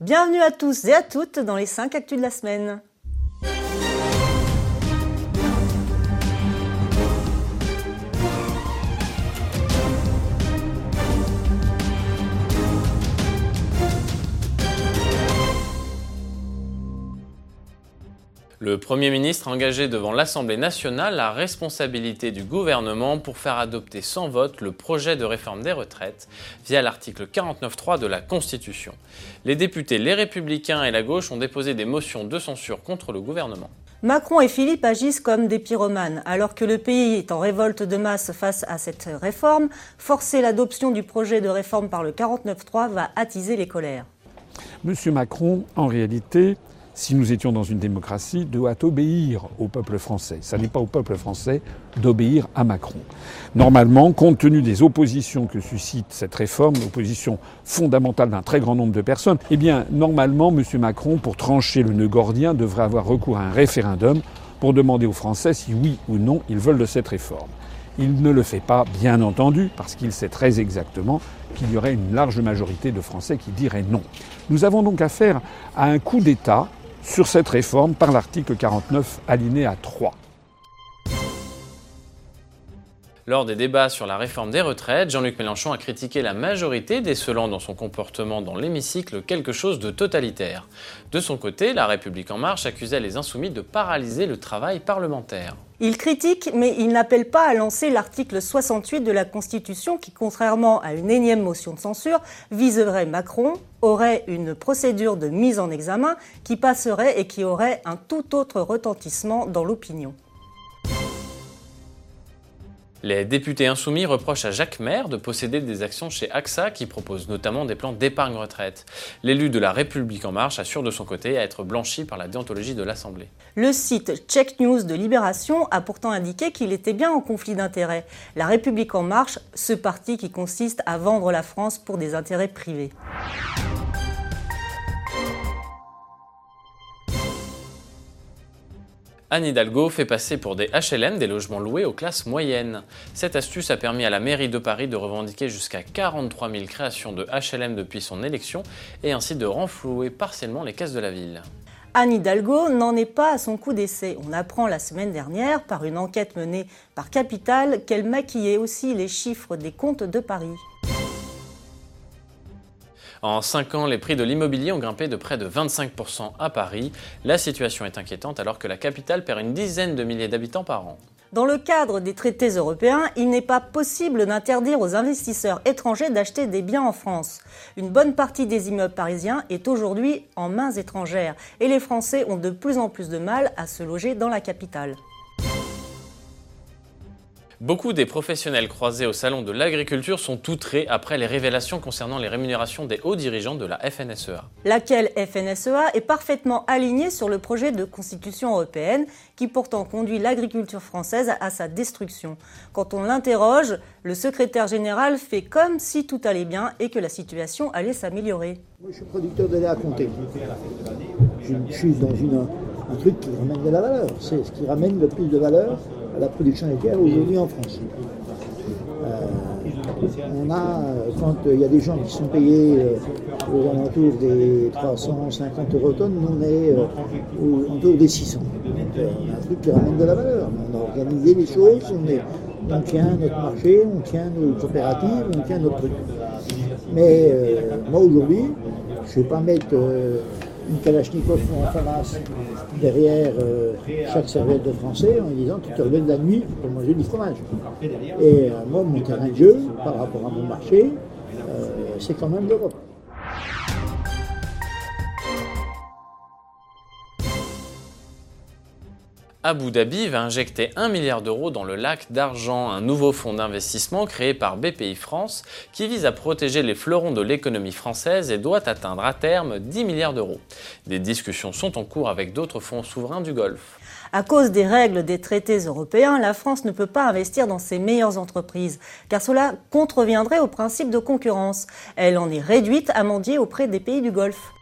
Bienvenue à tous et à toutes dans les 5 actus de la semaine. Le Premier ministre a engagé devant l'Assemblée nationale la responsabilité du gouvernement pour faire adopter sans vote le projet de réforme des retraites via l'article 49.3 de la Constitution. Les députés Les Républicains et la gauche ont déposé des motions de censure contre le gouvernement. Macron et Philippe agissent comme des pyromanes. Alors que le pays est en révolte de masse face à cette réforme, forcer l'adoption du projet de réforme par le 49.3 va attiser les colères. Monsieur Macron, en réalité, si nous étions dans une démocratie, doit obéir au peuple français. Ce n'est pas au peuple français d'obéir à Macron. Normalement, compte tenu des oppositions que suscite cette réforme, l'opposition fondamentale d'un très grand nombre de personnes, eh bien, normalement, M. Macron, pour trancher le nœud gordien, devrait avoir recours à un référendum pour demander aux Français si oui ou non ils veulent de cette réforme. Il ne le fait pas, bien entendu, parce qu'il sait très exactement qu'il y aurait une large majorité de Français qui diraient non. Nous avons donc affaire à un coup d'État sur cette réforme par l'article 49 alinéa 3. Lors des débats sur la réforme des retraites, Jean-Luc Mélenchon a critiqué la majorité, décelant dans son comportement dans l'hémicycle quelque chose de totalitaire. De son côté, La République en marche accusait les insoumis de paralyser le travail parlementaire. Il critique, mais il n'appelle pas à lancer l'article 68 de la Constitution qui, contrairement à une énième motion de censure, viserait Macron, aurait une procédure de mise en examen qui passerait et qui aurait un tout autre retentissement dans l'opinion. Les députés insoumis reprochent à Jacques Maire de posséder des actions chez AXA qui propose notamment des plans d'épargne retraite. L'élu de la République en marche assure de son côté à être blanchi par la déontologie de l'Assemblée. Le site Check News de Libération a pourtant indiqué qu'il était bien en conflit d'intérêts. La République en marche, ce parti qui consiste à vendre la France pour des intérêts privés. Anne Hidalgo fait passer pour des HLM des logements loués aux classes moyennes. Cette astuce a permis à la mairie de Paris de revendiquer jusqu'à 43 000 créations de HLM depuis son élection et ainsi de renflouer partiellement les caisses de la ville. Anne Hidalgo n'en est pas à son coup d'essai. On apprend la semaine dernière, par une enquête menée par Capital, qu'elle maquillait aussi les chiffres des comptes de Paris. En 5 ans, les prix de l'immobilier ont grimpé de près de 25% à Paris. La situation est inquiétante alors que la capitale perd une dizaine de milliers d'habitants par an. Dans le cadre des traités européens, il n'est pas possible d'interdire aux investisseurs étrangers d'acheter des biens en France. Une bonne partie des immeubles parisiens est aujourd'hui en mains étrangères et les Français ont de plus en plus de mal à se loger dans la capitale. Beaucoup des professionnels croisés au salon de l'agriculture sont outrés après les révélations concernant les rémunérations des hauts dirigeants de la FNSEA. Laquelle FNSEA est parfaitement alignée sur le projet de constitution européenne qui pourtant conduit l'agriculture française à sa destruction. Quand on l'interroge, le secrétaire général fait comme si tout allait bien et que la situation allait s'améliorer. Moi je suis producteur de lait à compter. Je, suis dans un truc qui ramène de la valeur. C'est ce qui ramène le plus de valeur la production laitière aujourd'hui en France. Euh, on a, quand il y a des gens qui sont payés euh, aux alentours des 350 euros tonnes, on est euh, autour des 600. Donc on a un truc qui ramène de la valeur. On a organisé les choses, on, on tient notre marché, on tient nos coopératives, on tient notre truc. Mais moi aujourd'hui, je ne vais pas mettre une Kalachnikov en Famas derrière euh, chaque serviette de français en disant tu te relèves la nuit pour manger du fromage. Et euh, moi, mon terrain de jeu par rapport à mon marché, euh, c'est quand même l'Europe. Abu Dhabi va injecter 1 milliard d'euros dans le lac d'argent, un nouveau fonds d'investissement créé par BPI France qui vise à protéger les fleurons de l'économie française et doit atteindre à terme 10 milliards d'euros. Des discussions sont en cours avec d'autres fonds souverains du Golfe. À cause des règles des traités européens, la France ne peut pas investir dans ses meilleures entreprises, car cela contreviendrait au principe de concurrence. Elle en est réduite à mendier auprès des pays du Golfe.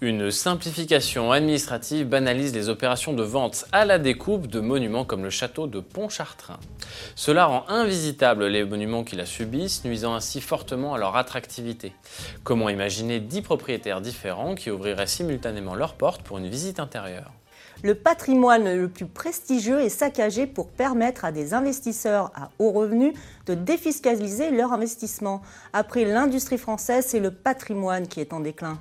Une simplification administrative banalise les opérations de vente à la découpe de monuments comme le château de Pontchartrain. Cela rend invisitables les monuments qui la subissent, nuisant ainsi fortement à leur attractivité. Comment imaginer 10 propriétaires différents qui ouvriraient simultanément leurs portes pour une visite intérieure? Le patrimoine le plus prestigieux est saccagé pour permettre à des investisseurs à haut revenu de défiscaliser leur investissement. Après l'industrie française, c'est le patrimoine qui est en déclin.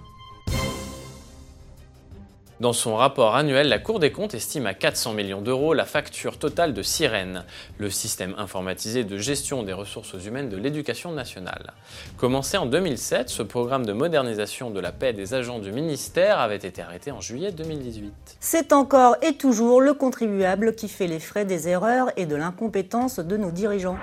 Dans son rapport annuel, la Cour des comptes estime à 400 millions d'euros la facture totale de Sirène, le système informatisé de gestion des ressources humaines de l'éducation nationale. Commencé en 2007, ce programme de modernisation de la paix des agents du ministère avait été arrêté en juillet 2018. C'est encore et toujours le contribuable qui fait les frais des erreurs et de l'incompétence de nos dirigeants.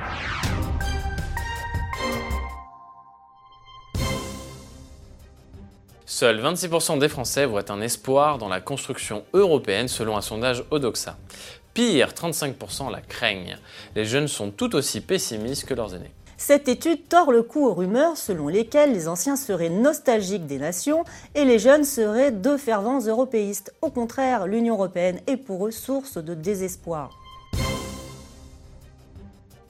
Seuls 26% des Français voient un espoir dans la construction européenne selon un sondage Odoxa. Pire, 35% la craignent. Les jeunes sont tout aussi pessimistes que leurs aînés. Cette étude tord le cou aux rumeurs selon lesquelles les anciens seraient nostalgiques des nations et les jeunes seraient de fervents européistes. Au contraire, l'Union européenne est pour eux source de désespoir.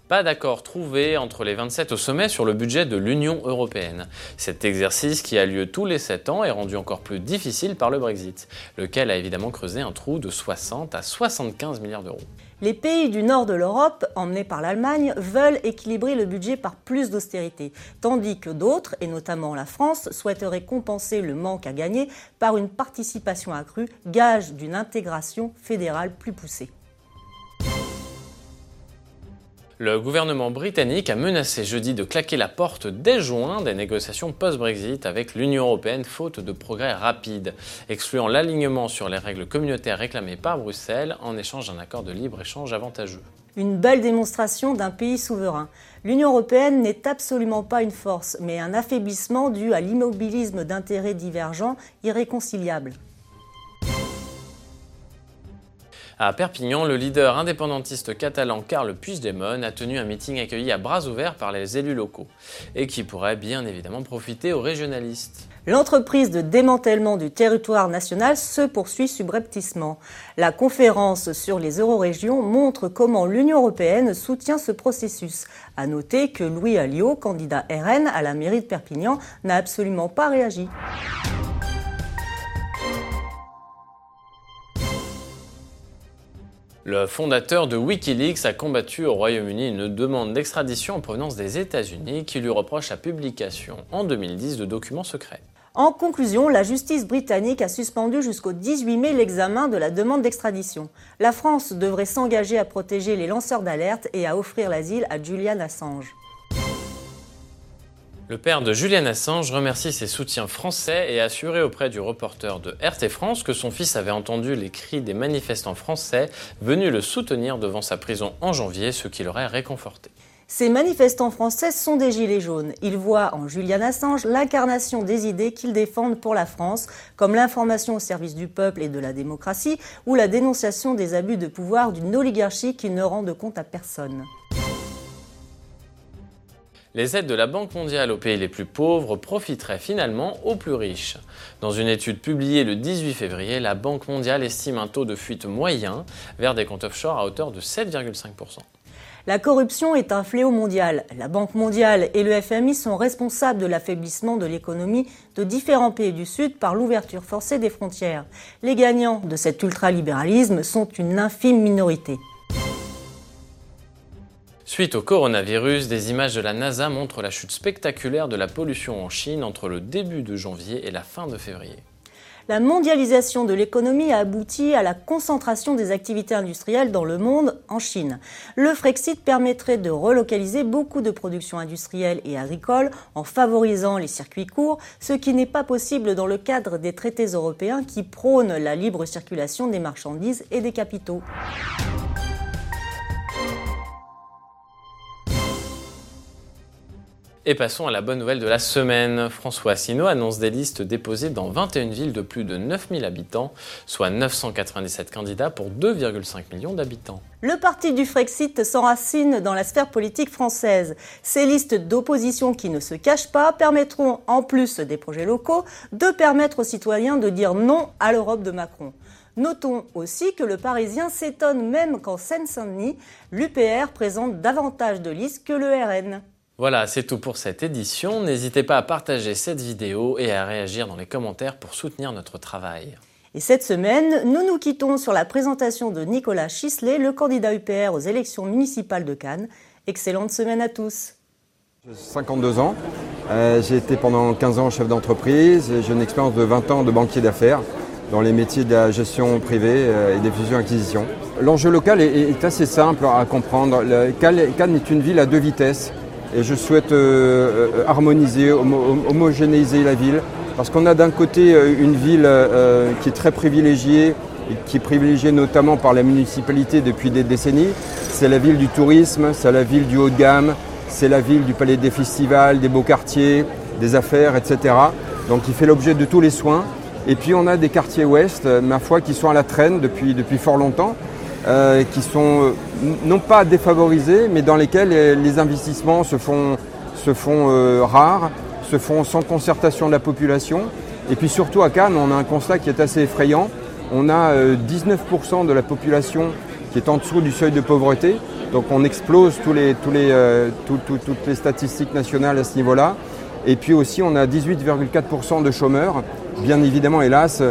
Pas d'accord trouvé entre les 27 au sommet sur le budget de l'Union européenne. Cet exercice qui a lieu tous les 7 ans est rendu encore plus difficile par le Brexit, lequel a évidemment creusé un trou de 60 à 75 milliards d'euros. Les pays du nord de l'Europe, emmenés par l'Allemagne, veulent équilibrer le budget par plus d'austérité, tandis que d'autres, et notamment la France, souhaiteraient compenser le manque à gagner par une participation accrue, gage d'une intégration fédérale plus poussée. Le gouvernement britannique a menacé jeudi de claquer la porte dès juin des négociations post-Brexit avec l'Union européenne faute de progrès rapides, excluant l'alignement sur les règles communautaires réclamées par Bruxelles en échange d'un accord de libre-échange avantageux. Une belle démonstration d'un pays souverain. L'Union européenne n'est absolument pas une force, mais un affaiblissement dû à l'immobilisme d'intérêts divergents irréconciliables. À Perpignan, le leader indépendantiste catalan Carles Puigdemont a tenu un meeting accueilli à bras ouverts par les élus locaux et qui pourrait bien évidemment profiter aux régionalistes. L'entreprise de démantèlement du territoire national se poursuit subrepticement. La conférence sur les eurorégions montre comment l'Union européenne soutient ce processus. À noter que Louis Alliot, candidat RN à la mairie de Perpignan, n'a absolument pas réagi. Le fondateur de Wikileaks a combattu au Royaume-Uni une demande d'extradition en provenance des États-Unis qui lui reproche la publication en 2010 de documents secrets. En conclusion, la justice britannique a suspendu jusqu'au 18 mai l'examen de la demande d'extradition. La France devrait s'engager à protéger les lanceurs d'alerte et à offrir l'asile à Julian Assange. Le père de Julian Assange remercie ses soutiens français et a assuré auprès du reporter de RT France que son fils avait entendu les cris des manifestants français venus le soutenir devant sa prison en janvier, ce qui l'aurait réconforté. Ces manifestants français sont des gilets jaunes. Ils voient en Julian Assange l'incarnation des idées qu'ils défendent pour la France, comme l'information au service du peuple et de la démocratie, ou la dénonciation des abus de pouvoir d'une oligarchie qui ne rend de compte à personne. Les aides de la Banque mondiale aux pays les plus pauvres profiteraient finalement aux plus riches. Dans une étude publiée le 18 février, la Banque mondiale estime un taux de fuite moyen vers des comptes offshore à hauteur de 7,5%. La corruption est un fléau mondial. La Banque mondiale et le FMI sont responsables de l'affaiblissement de l'économie de différents pays du Sud par l'ouverture forcée des frontières. Les gagnants de cet ultralibéralisme sont une infime minorité. Suite au coronavirus, des images de la NASA montrent la chute spectaculaire de la pollution en Chine entre le début de janvier et la fin de février. La mondialisation de l'économie a abouti à la concentration des activités industrielles dans le monde en Chine. Le Frexit permettrait de relocaliser beaucoup de productions industrielles et agricoles en favorisant les circuits courts, ce qui n'est pas possible dans le cadre des traités européens qui prônent la libre circulation des marchandises et des capitaux. Et passons à la bonne nouvelle de la semaine. François Asselineau annonce des listes déposées dans 21 villes de plus de 9000 habitants, soit 997 candidats pour 2,5 millions d'habitants. Le parti du Frexit s'enracine dans la sphère politique française. Ces listes d'opposition qui ne se cachent pas permettront, en plus des projets locaux, de permettre aux citoyens de dire non à l'Europe de Macron. Notons aussi que le Parisien s'étonne même qu'en Seine-Saint-Denis, l'UPR présente davantage de listes que le RN. Voilà, c'est tout pour cette édition. N'hésitez pas à partager cette vidéo et à réagir dans les commentaires pour soutenir notre travail. Et cette semaine, nous nous quittons sur la présentation de Nicolas Chisley, le candidat UPR aux élections municipales de Cannes. Excellente semaine à tous. J'ai 52 ans. Euh, j'ai été pendant 15 ans chef d'entreprise. J'ai une expérience de 20 ans de banquier d'affaires dans les métiers de la gestion privée euh, et des fusions-acquisitions. L'enjeu local est, assez simple à comprendre. Cannes est une ville à deux vitesses. Et je souhaite euh, euh, harmoniser, homogénéiser la ville. Parce qu'on a d'un côté euh, une ville qui est très privilégiée, qui est privilégiée notamment par la municipalité depuis des décennies. C'est la ville du tourisme, c'est la ville du haut de gamme, c'est la ville du palais des festivals, des beaux quartiers, des affaires, etc. Donc il fait l'objet de tous les soins. Et puis on a des quartiers ouest, ma foi, qui sont à la traîne depuis fort longtemps. Euh, qui sont euh, non pas défavorisés, mais dans lesquels les, investissements se font, se font euh, rares, se font sans concertation de la population. Et puis surtout à Cannes, on a un constat qui est assez effrayant. On a 19% de la population qui est en dessous du seuil de pauvreté. Donc on explose tous les, toutes les statistiques nationales à ce niveau-là. Et puis aussi on a 18,4% de chômeurs. Bien évidemment, hélas,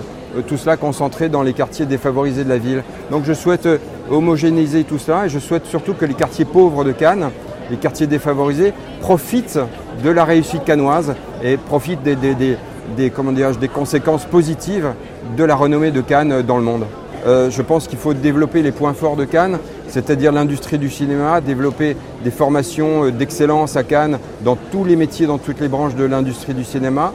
tout cela concentré dans les quartiers défavorisés de la ville. Donc je souhaite euh, homogénéiser tout cela et je souhaite surtout que les quartiers pauvres de Cannes, les quartiers défavorisés, profitent de la réussite cannoise et profitent des, des, conséquences positives de la renommée de Cannes dans le monde. Euh, je pense qu'il faut développer les points forts de Cannes, c'est-à-dire l'industrie du cinéma, développer des formations d'excellence à Cannes dans tous les métiers, dans toutes les branches de l'industrie du cinéma.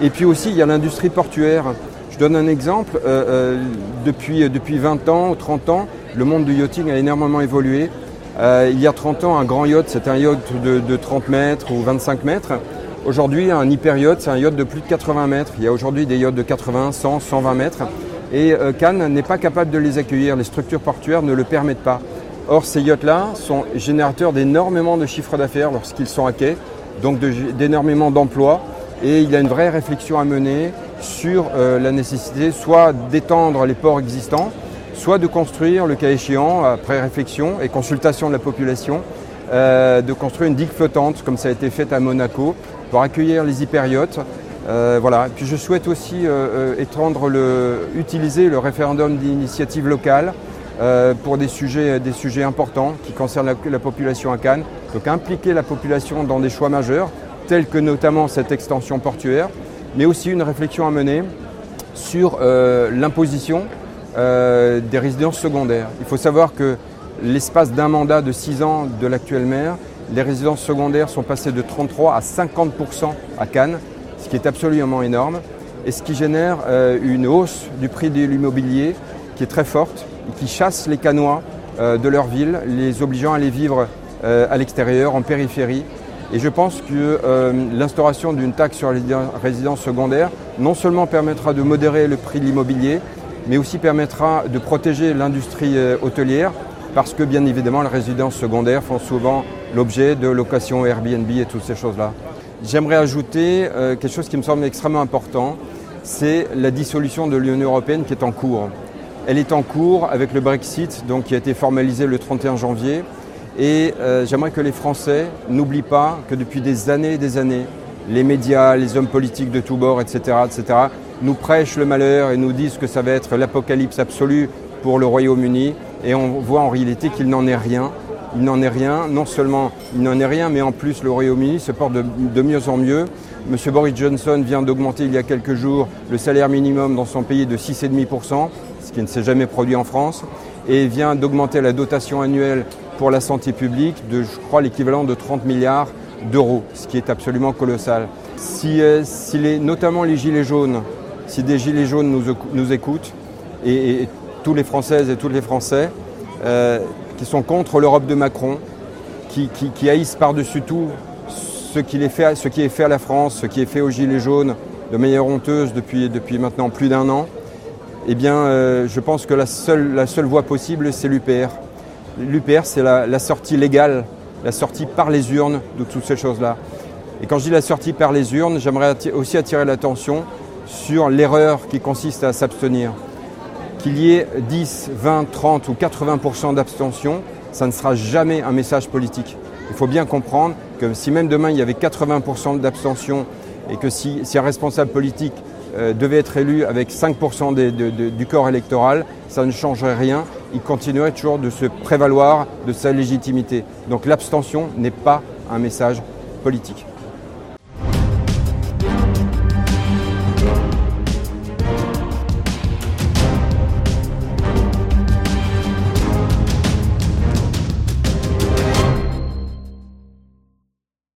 Et puis aussi, il y a l'industrie portuaire donne un exemple. Euh, euh, depuis, depuis 20 ans ou 30 ans, le monde du yachting a énormément évolué. Euh, il y a 30 ans, un grand yacht, c'était un yacht de, 30 mètres ou 25 mètres. Aujourd'hui, un hyper yacht, c'est un yacht de plus de 80 mètres. Il y a aujourd'hui des yachts de 80, 100, 120 mètres. Et Cannes n'est pas capable de les accueillir. Les structures portuaires ne le permettent pas. Or, ces yachts-là sont générateurs d'énormément de chiffres d'affaires lorsqu'ils sont à quai, donc d'énormément d'emplois. Et il y a une vraie réflexion à mener sur euh, la nécessité soit d'étendre les ports existants, soit de construire, le cas échéant, après réflexion et consultation de la population, euh, de construire une digue flottante, comme ça a été fait à Monaco, pour accueillir les hyperiotes. Euh, voilà. Puis je souhaite aussi étendre le, utiliser le référendum d'initiative locale pour des sujets, importants qui concernent la, population à Cannes. Donc impliquer la population dans des choix majeurs, tels que notamment cette extension portuaire, mais aussi une réflexion à mener sur euh, l'imposition euh, des résidences secondaires. Il faut savoir que l'espace d'un mandat de 6 ans de l'actuel maire, les résidences secondaires sont passées de 33 à 50% à Cannes, ce qui est absolument énorme, et ce qui génère euh, une hausse du prix de l'immobilier qui est très forte et qui chasse les Canois de leur ville, les obligeant à aller vivre à l'extérieur, en périphérie, et je pense que euh, l'instauration d'une taxe sur les résidences secondaires non seulement permettra de modérer le prix de l'immobilier, mais aussi permettra de protéger l'industrie euh, hôtelière, parce que bien évidemment les résidences secondaires font souvent l'objet de locations Airbnb et toutes ces choses-là. J'aimerais ajouter euh, quelque chose qui me semble extrêmement important, c'est la dissolution de l'Union européenne qui est en cours. Elle est en cours avec le Brexit, qui a été formalisé le 31 janvier. Et euh, j'aimerais que les Français n'oublient pas que depuis des années et des années, les médias, les hommes politiques de tous bords, etc., nous prêchent le malheur et nous disent que ça va être l'apocalypse absolue pour le Royaume-Uni. Et on voit en réalité qu'il n'en est rien. Il n'en est rien. Non seulement il n'en est rien, mais en plus le Royaume-Uni se porte de, de mieux en mieux. Monsieur Boris Johnson vient d'augmenter il y a quelques jours le salaire minimum dans son pays de 6,5%, ce qui ne s'est jamais produit en France, et vient d'augmenter la dotation annuelle pour la santé publique de, je crois, l'équivalent de 30 milliards d'euros, ce qui est absolument colossal. Si, euh, notamment les Gilets jaunes, si des Gilets jaunes nous, écoutent, et, tous les Françaises et tous les Français, euh, qui sont contre l'Europe de Macron, qui, haïssent par-dessus tout ce, qui est fait, à la France, ce qui est fait aux Gilets jaunes de manière honteuse depuis, maintenant plus d'un an, eh bien, euh, je pense que la seule voie possible, c'est l'UPR. L'UPR, c'est la, sortie légale, la sortie par les urnes de toutes ces choses-là. Et quand je dis la sortie par les urnes, j'aimerais aussi attirer l'attention sur l'erreur qui consiste à s'abstenir. Qu'il y ait 10, 20, 30 ou 80% d'abstention, ça ne sera jamais un message politique. Il faut bien comprendre que si même demain il y avait 80% d'abstention et que si, un responsable politique euh, devait être élu avec 5% de, de, de, du corps électoral, ça ne changerait rien. Il continuerait toujours de se prévaloir de sa légitimité. Donc l'abstention n'est pas un message politique.